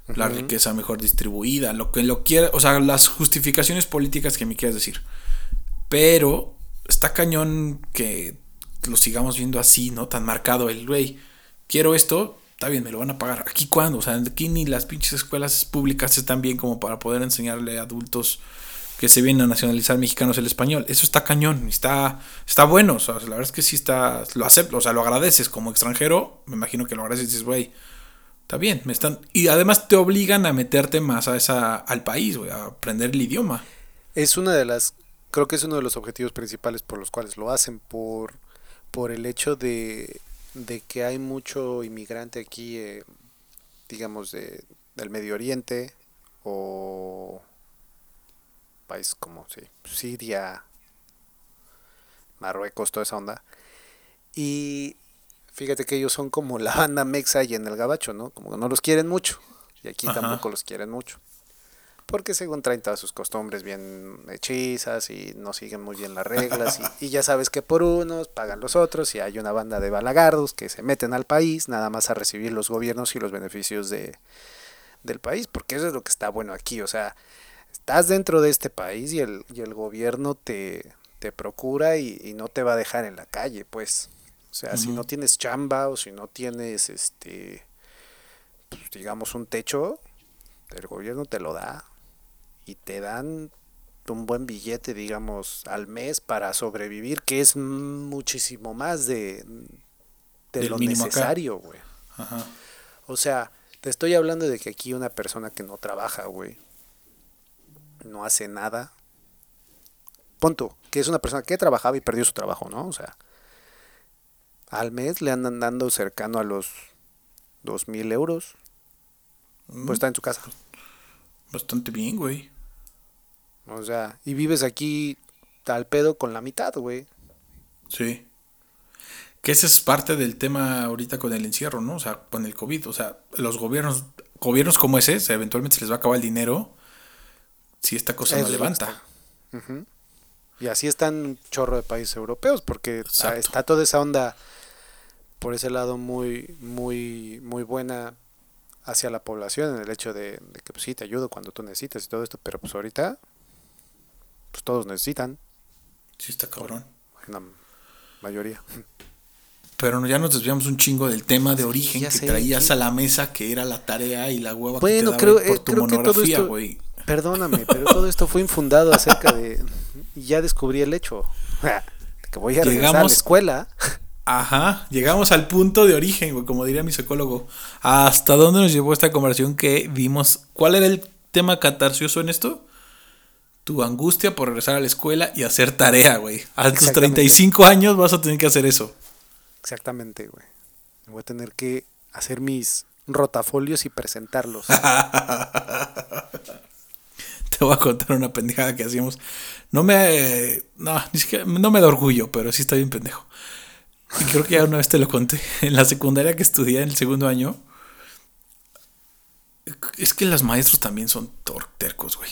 la riqueza mejor distribuida, lo que lo quiera, o sea, las justificaciones políticas que me quieras decir. Pero está cañón que lo sigamos viendo así, ¿no? Tan marcado el güey. Quiero esto, está bien, me lo van a pagar. ¿Aquí cuándo? O sea, aquí ni las pinches escuelas públicas están bien como para poder enseñarle a adultos que se vienen a nacionalizar mexicanos el español. Eso está cañón, está, está bueno. O sea, la verdad es que sí está, lo acepto, o sea, lo agradeces como extranjero. Me imagino que lo agradeces y dices, güey, está bien, me están. Y además te obligan a meterte más a esa, al país, güey, a aprender el idioma. Es una de las, creo que es uno de los objetivos principales por los cuales lo hacen, por, por el hecho de, de que hay mucho inmigrante aquí, eh, digamos, de, del Medio Oriente o país como sí, Siria, Marruecos, toda esa onda. Y fíjate que ellos son como la banda mexa y en el gabacho, ¿no? Como que no los quieren mucho. Y aquí tampoco los quieren mucho. Porque según traen todas sus costumbres bien hechizas y no siguen muy bien las reglas. y, ya sabes que por unos pagan los otros y hay una banda de balagardos que se meten al país nada más a recibir los gobiernos y los beneficios de, del país. Porque eso es lo que está bueno aquí. O sea, estás dentro de este país y el, y el gobierno te, te procura y, no te va a dejar en la calle, pues. O sea, si no tienes chamba o si no tienes, este, pues, digamos, un techo, el gobierno te lo da y te dan un buen billete, digamos, al mes para sobrevivir, que es muchísimo más de, de lo necesario, güey. O sea, te estoy hablando de que aquí una persona que no trabaja, güey, no hace nada. Punto, que es una persona que trabajaba y perdió su trabajo, ¿no? O sea, al mes le andan dando cercano a los dos mil euros. Pues mm. está en su casa. Bastante bien, güey. O sea, y vives aquí al pedo con la mitad, güey. Sí. Que ese es parte del tema ahorita con el encierro, ¿no? O sea, con el COVID. O sea, los gobiernos, gobiernos como ese, eventualmente se les va a acabar el dinero si esta cosa no levanta. Y así están un chorro de países europeos, porque está toda esa onda por ese lado muy, muy, muy buena hacia la población, en el hecho de, que pues sí, te ayudo cuando tú necesitas y todo esto, pero pues ahorita, pues todos necesitan. Sí, está cabrón. La mayoría. Pero ya nos desviamos un chingo del tema de origen que traías a la mesa, que era la tarea y la hueva bueno, que te creo, por tu creo monografía, güey. Perdóname, pero todo esto fue infundado acerca de. Ya descubrí el hecho. (laughs) Que voy a regresar a la escuela. Ajá, llegamos al punto de origen, güey, como diría mi psicólogo. ¿Hasta dónde nos llevó esta conversación que vimos? ¿Cuál era el tema catarcioso en esto? Tu angustia por regresar a la escuela y hacer tarea, güey. A tus 35 años vas a tener que hacer eso. Exactamente, güey. Voy a tener que hacer mis rotafolios y presentarlos. (laughs) te voy a contar una pendejada que hacíamos. No me. No, ni siquiera, no me da orgullo, pero sí está bien pendejo. Y creo que ya una vez te lo conté. (laughs) En la secundaria que estudié en el segundo año. Es que los maestros también son tercos, güey.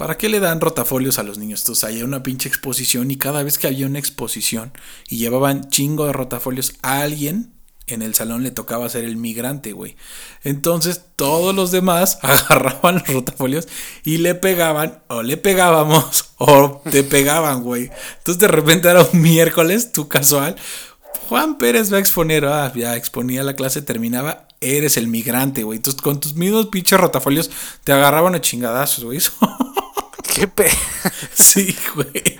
¿Para qué le dan rotafolios a los niños? Entonces había una pinche exposición y cada vez que había una exposición y llevaban chingo de rotafolios a alguien, en el salón le tocaba ser el migrante, güey. Entonces todos los demás (laughs) agarraban los rotafolios y le pegaban, o le pegábamos, (laughs) o te pegaban, güey. Entonces de repente era un miércoles, tú casual. Juan Pérez va a exponer, ah, ya exponía la clase, terminaba, eres el migrante, güey. Entonces con tus mismos pinches rotafolios te agarraban a chingadazos, güey. (laughs) (laughs) Qué pe... Sí, güey.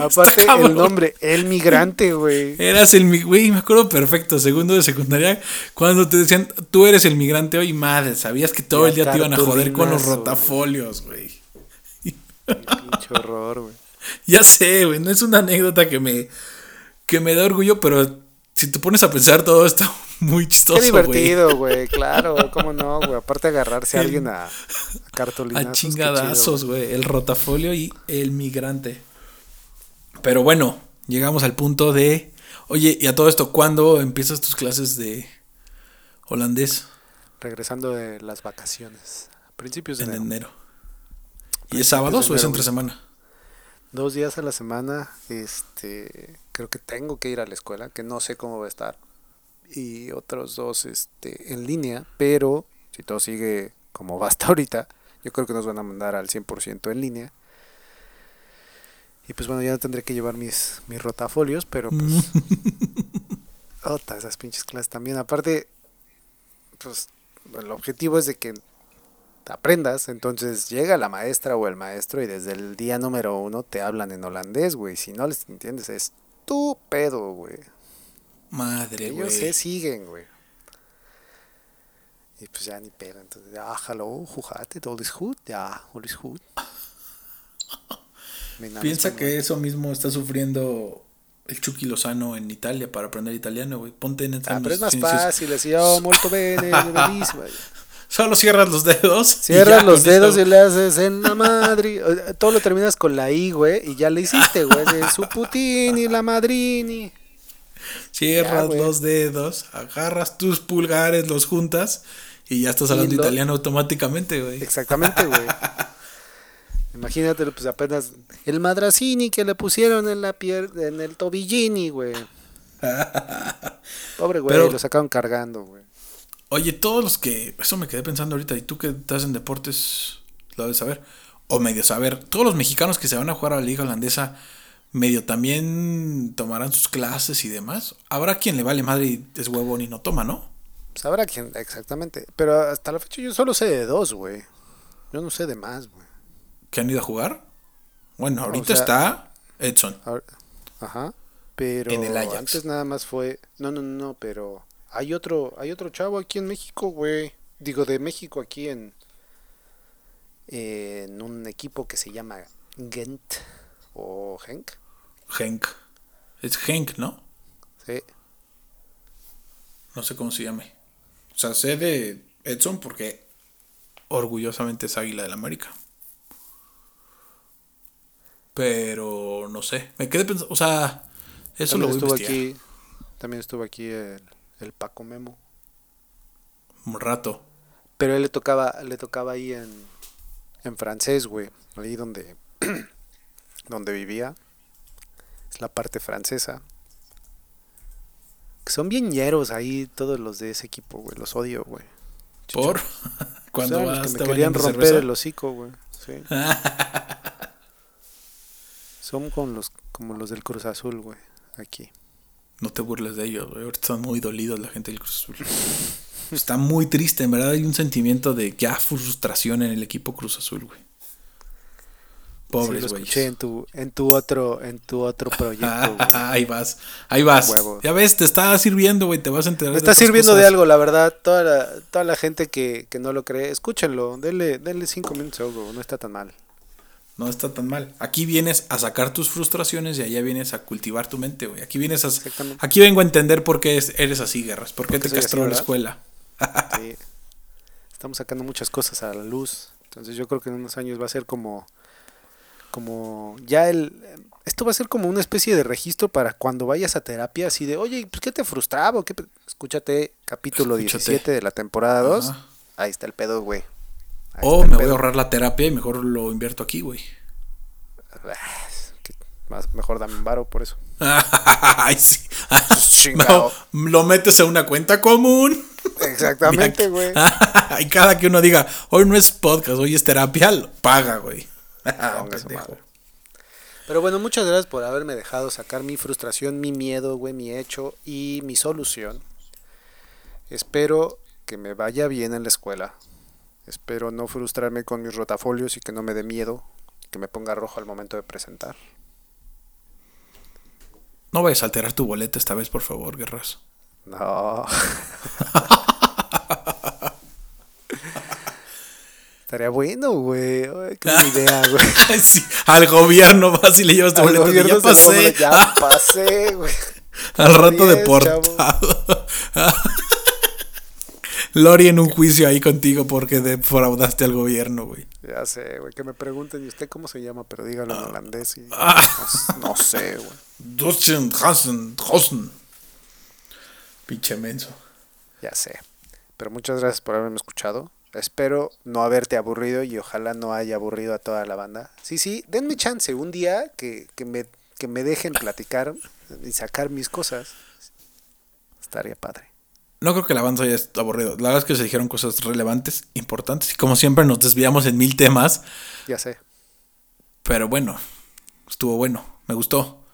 Aparte el nombre, el migrante, güey. Eras el güey, me acuerdo perfecto, segundo de secundaria, cuando te decían, tú eres el migrante hoy, madre, sabías que todo el día te iban a joder con los rotafolios, güey. Pinche horror, güey. (laughs) Ya sé, güey, no es una anécdota que me, que me da orgullo, pero si te pones a pensar todo esto, muy chistoso. Qué divertido, güey, claro, cómo no, güey. Aparte de agarrarse a alguien a, a A chingadazos, güey. El rotafolio y el migrante. Pero bueno, llegamos al punto de. Oye, y a todo esto, ¿cuándo empiezas tus clases de holandés? Regresando de las vacaciones. Principios de En enero. enero. ¿Y es sábados o es entre semana? Dos días a la semana, este, creo que tengo que ir a la escuela, que no sé cómo va a estar. Y otros dos, este, en línea, pero si todo sigue como va (laughs) hasta ahorita, yo creo que nos van a mandar al 100% en línea. Y pues bueno, ya tendré que llevar mis, mis rotafolios, pero pues... (laughs) Ota, esas pinches clases también. Aparte, pues el objetivo es de que aprendas, entonces llega la maestra o el maestro y desde el día número uno te hablan en holandés, güey. Si no les entiendes, es tu pedo, güey. Madre, Ellos se güey. siguen, güey. Y pues ya ni pedo. Entonces, ah, gaat het? All is goed? Ja, all is nombre Piensa que eso mismo está sufriendo el Chucky Lozano en Italia para aprender italiano, güey. Ponte en Ah, pero es más fácil, así, oh, molto bene, (laughs) bellissimo. Solo cierras los dedos. y Cierras ya los dedos y le haces en la madre. Todo lo terminas con la I, güey, y ya le hiciste, güey. de Su putini, la madrini. Cierras Ya, los dedos, agarras tus pulgares, los juntas y ya estás hablando lo- italiano automáticamente, güey. Exactamente, güey. (laughs) Imagínate, pues apenas el madracini que le pusieron en la pier en el tobillini, güey. (laughs) Pobre güey, Pero- lo sacaron cargando, güey. Oye, todos los que. Eso me quedé pensando ahorita. Y tú que estás en deportes, lo debes saber. O medio saber. Todos los mexicanos que se van a jugar a la Liga Holandesa, medio también tomarán sus clases y demás. Habrá quien le vale madre y es huevón y no toma, ¿no? Sabrá quién, exactamente. Pero hasta la fecha yo solo sé de dos, güey. Yo no sé de más, güey. Que han ido a jugar. Bueno, O ahorita sea- está Edson. Ajá. Pero En el Ajax. antes nada más fue. No, no, no, pero hay otro, hay otro chavo aquí en México, güey. Digo, de México aquí en. En un equipo que se llama Gent o Genk. Henk. Es Henk, ¿no? Sí. No sé cómo se llame. O sea, sé de Edson porque orgullosamente es Águila del América. Pero no sé. Me quedé pensando. O sea, eso también lo voy a estuvo investigar. aquí. También estuvo aquí el, el Paco Memo. Un rato. Pero él le tocaba, le tocaba ahí en, en francés, güey. Ahí donde, (clears throat) donde vivía. Es la parte francesa. Que son bien ñeros ahí todos los de ese equipo, güey. Los odio, güey. Por. (laughs) Cuando los que me querían romper cerveza. el hocico, güey. Sí. (laughs) Son con los, como los del Cruz Azul, güey. Aquí. No te burles de ellos, güey. Ahorita están muy dolidos la gente del Cruz Azul. Está muy triste, en verdad hay un sentimiento de ya frustración en el equipo Cruz Azul, güey. Sí, Pobres, lo güey. escuché en tu, en tu otro, en tu otro proyecto, (laughs) güey. ahí vas, ahí vas. Huevo. Ya ves, te está sirviendo, güey. Te vas a enterar. Me está sirviendo de algo, la verdad. Toda la, toda la gente que, que no lo cree, escúchenlo. Denle, denle cinco minutos, algo, no está tan mal. No está tan mal. Aquí vienes a sacar tus frustraciones y allá vienes a cultivar tu mente, güey. Aquí vienes a. Aquí vengo a entender por qué es- eres así, guerras. ¿Por qué te castró la ¿verdad? escuela? Sí. Estamos sacando muchas cosas a la luz. Entonces yo creo que en unos años va a ser como. Como. Ya el. Esto va a ser como una especie de registro para cuando vayas a terapia, así de, oye, pues ¿qué te frustraba? o qué pe-?" Escúchate capítulo Escúchate. 17 de la temporada 2. Ajá. Ahí está el pedo, güey. Ahí O me voy a ahorrar la terapia y mejor lo invierto aquí, güey. Ah, más, mejor dame un varo por eso. (laughs) Ay, sí. (laughs) No, lo metes a una cuenta común. Exactamente, (laughs) güey. y cada que uno diga, hoy no es podcast, hoy es terapia, lo paga, güey. (laughs) Madre. Pero bueno, muchas gracias por haberme dejado sacar mi frustración, mi miedo, güey, mi hecho y mi solución. Espero que me vaya bien en la escuela. Espero no frustrarme con mis rotafolios y que no me dé miedo, que me ponga rojo al momento de presentar. No vayas a alterar tu boleta esta vez, por favor, guerras. No. (laughs) Estaría bueno, güey. Buena idea, (laughs) güey. Sí, Al gobierno (laughs) vas y le llevas tu Al gobierno Ya pasé. Ya (laughs) pasé, güey. Al rato Bien, deportado. Lori en un juicio ahí contigo porque defraudaste al gobierno, güey. Ya sé, güey. Que me pregunten, ¿y usted cómo se llama? Pero dígalo en holandés. Y... Ah. No, no sé, güey. Dutzen, Hansen, Hosen. Pinche menso. Ya sé. Pero muchas gracias por haberme escuchado. Espero no haberte aburrido y ojalá no haya aburrido a toda la banda. Sí, sí, denme chance un día que, que me, que me dejen platicar y sacar mis cosas. Estaría padre. No creo que la banda haya aburrido. La verdad es que se dijeron cosas relevantes, importantes. Y como siempre nos desviamos en mil temas. Ya sé. Pero bueno, estuvo bueno. Me gustó.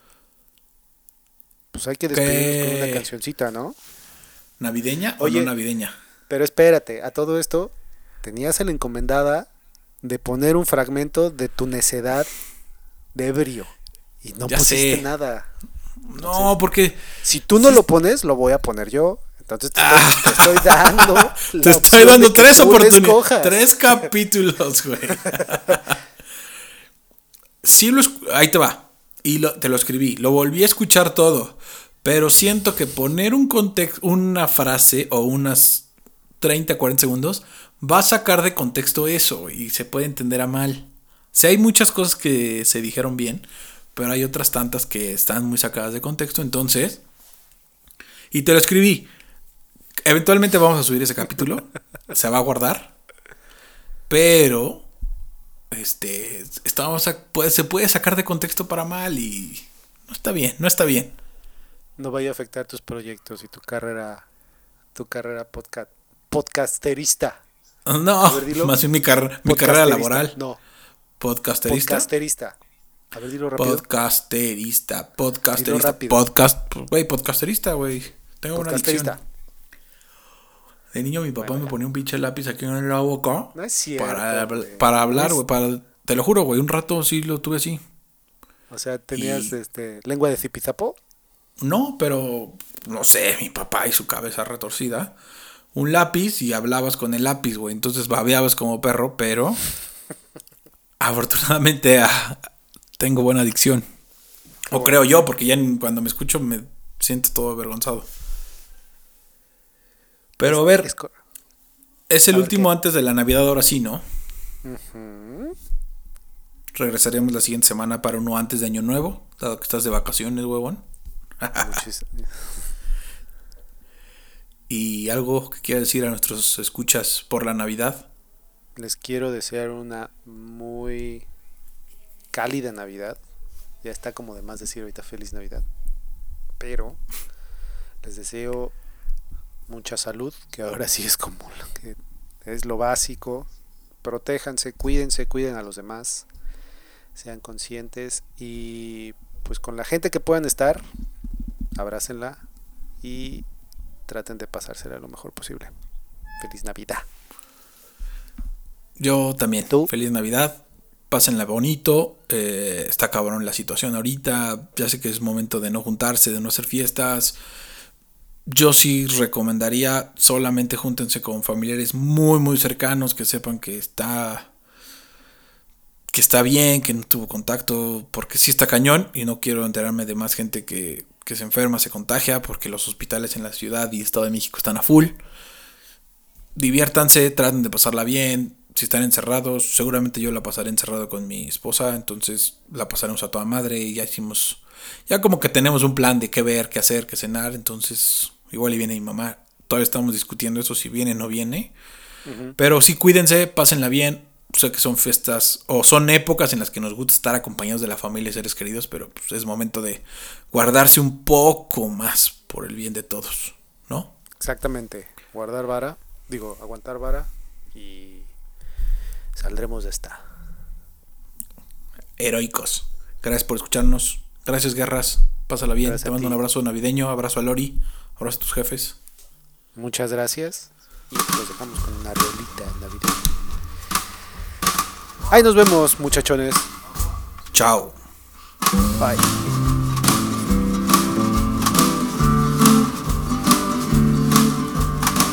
Pues hay que despedirnos con una cancioncita, ¿no? ¿Navideña o no navideña? Pero espérate, a todo esto, tenías la encomendada de poner un fragmento de tu necedad de ebrio. Y no pusiste nada. no, porque. Si tú no lo pones, lo voy a poner yo. Entonces te, estoy dando. te estoy dando (laughs) tres oportunidades. Tres capítulos, güey. (laughs) sí, lo, ahí te va. Y te lo escribí. Lo volví a escuchar todo. Pero siento que poner un contexto, una frase o unas 30, 40 segundos va a sacar de contexto eso y se puede entender a mal. Si hay muchas cosas que se dijeron bien, pero hay otras tantas que están muy sacadas de contexto, entonces... Y te lo escribí. Eventualmente vamos a subir ese capítulo. (laughs) se va a guardar. Pero... Este... Estamos se puede sacar de contexto para mal y... No está bien, no está bien. No vaya a afectar tus proyectos y tu carrera... Tu carrera podcast, podcasterista. No, más bien mi, mi carrera laboral. No. Podcasterista. Podcasterista. A ver, dilo rápido. Podcasterista, podcasterista, podcast, güey, podcasterista, güey. Tengo una adicción. De niño mi papá me ponía un pinche lápiz aquí en la boca. No es cierto. Para, para hablar, güey, para te lo juro, güey, un rato sí lo tuve así. O sea, tenías este lengua de zipizapo? No, pero no sé, mi papá y su cabeza retorcida. Un lápiz y hablabas con el lápiz, güey. Entonces babeabas como perro, pero (laughs) afortunadamente ah, tengo buena adicción. O creo yo, porque ya cuando me escucho me siento todo avergonzado. Pero a ver, es, el último antes de la Navidad, ahora sí, ¿no? Regresaremos la siguiente semana para uno antes de Año Nuevo, dado que estás de vacaciones, huevón. (laughs) y algo que quiera decir a nuestros escuchas por la Navidad. Les quiero desear una muy cálida Navidad. Ya está como de más decir ahorita feliz Navidad. Pero les deseo mucha salud, que ahora sí es como lo que es lo básico. Protéjanse, cuídense, cuiden a los demás. Sean conscientes y pues con la gente que puedan estar, abrácenla y traten de pasársela lo mejor posible. Feliz Navidad. Yo también. ¿Tú? Feliz Navidad pásenla bonito. Eh, está cabrón la situación ahorita. Ya sé que es momento de no juntarse, de no hacer fiestas. Yo sí recomendaría solamente júntense con familiares muy, muy cercanos que sepan que está. que está bien, que no tuvo contacto, porque sí está cañón y no quiero enterarme de más gente que, que se enferma, se contagia, porque los hospitales en la ciudad y Estado de México están a full. Diviértanse, traten de pasarla bien, si están encerrados, seguramente yo la pasaré encerrado con mi esposa, entonces la pasaremos a toda madre y ya hicimos, ya como que tenemos un plan de qué ver, qué hacer, qué cenar, entonces igual y viene mi mamá, todavía estamos discutiendo eso, si viene o no viene, pero sí cuídense, pásenla bien, sé que son fiestas o son épocas en las que nos gusta estar acompañados de la familia y seres queridos, pero pues, es momento de guardarse un poco más por el bien de todos, ¿no? Exactamente, guardar vara, digo, aguantar vara y saldremos de esta. Heroicos. Gracias por escucharnos. Gracias, Guerras. Pásala bien. Te mando un abrazo navideño. Abrazo a Lori. Abrazo a tus jefes. Muchas gracias. Y los dejamos con una rolita navideña. Ahí nos vemos, muchachones. Chao. Bye.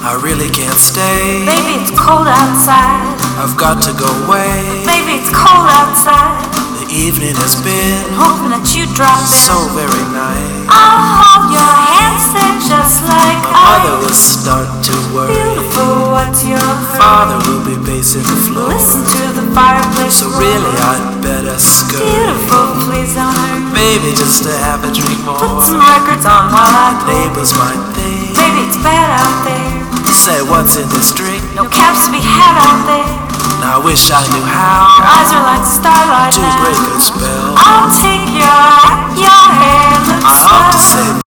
I really can't stay. Baby, it's cold outside. I've got to go away. Baby, it's cold outside. The evening has been Hoping that you drop so very nice. I'll hold your hands said just like mother I will start to worry Beautiful, what you Father will be pacing the floor. Listen to the fireplace So really I'd better go. Beautiful, please don't hurt me. Maybe just to have a drink more. Put some records on while I Neighbors might think. Maybe it's bad out there. Say what's in this drink? No caps to be had out there. Now I wish I knew how. Your eyes are like starlight To now. break a spell. I'll take your, your hand. Looks I often say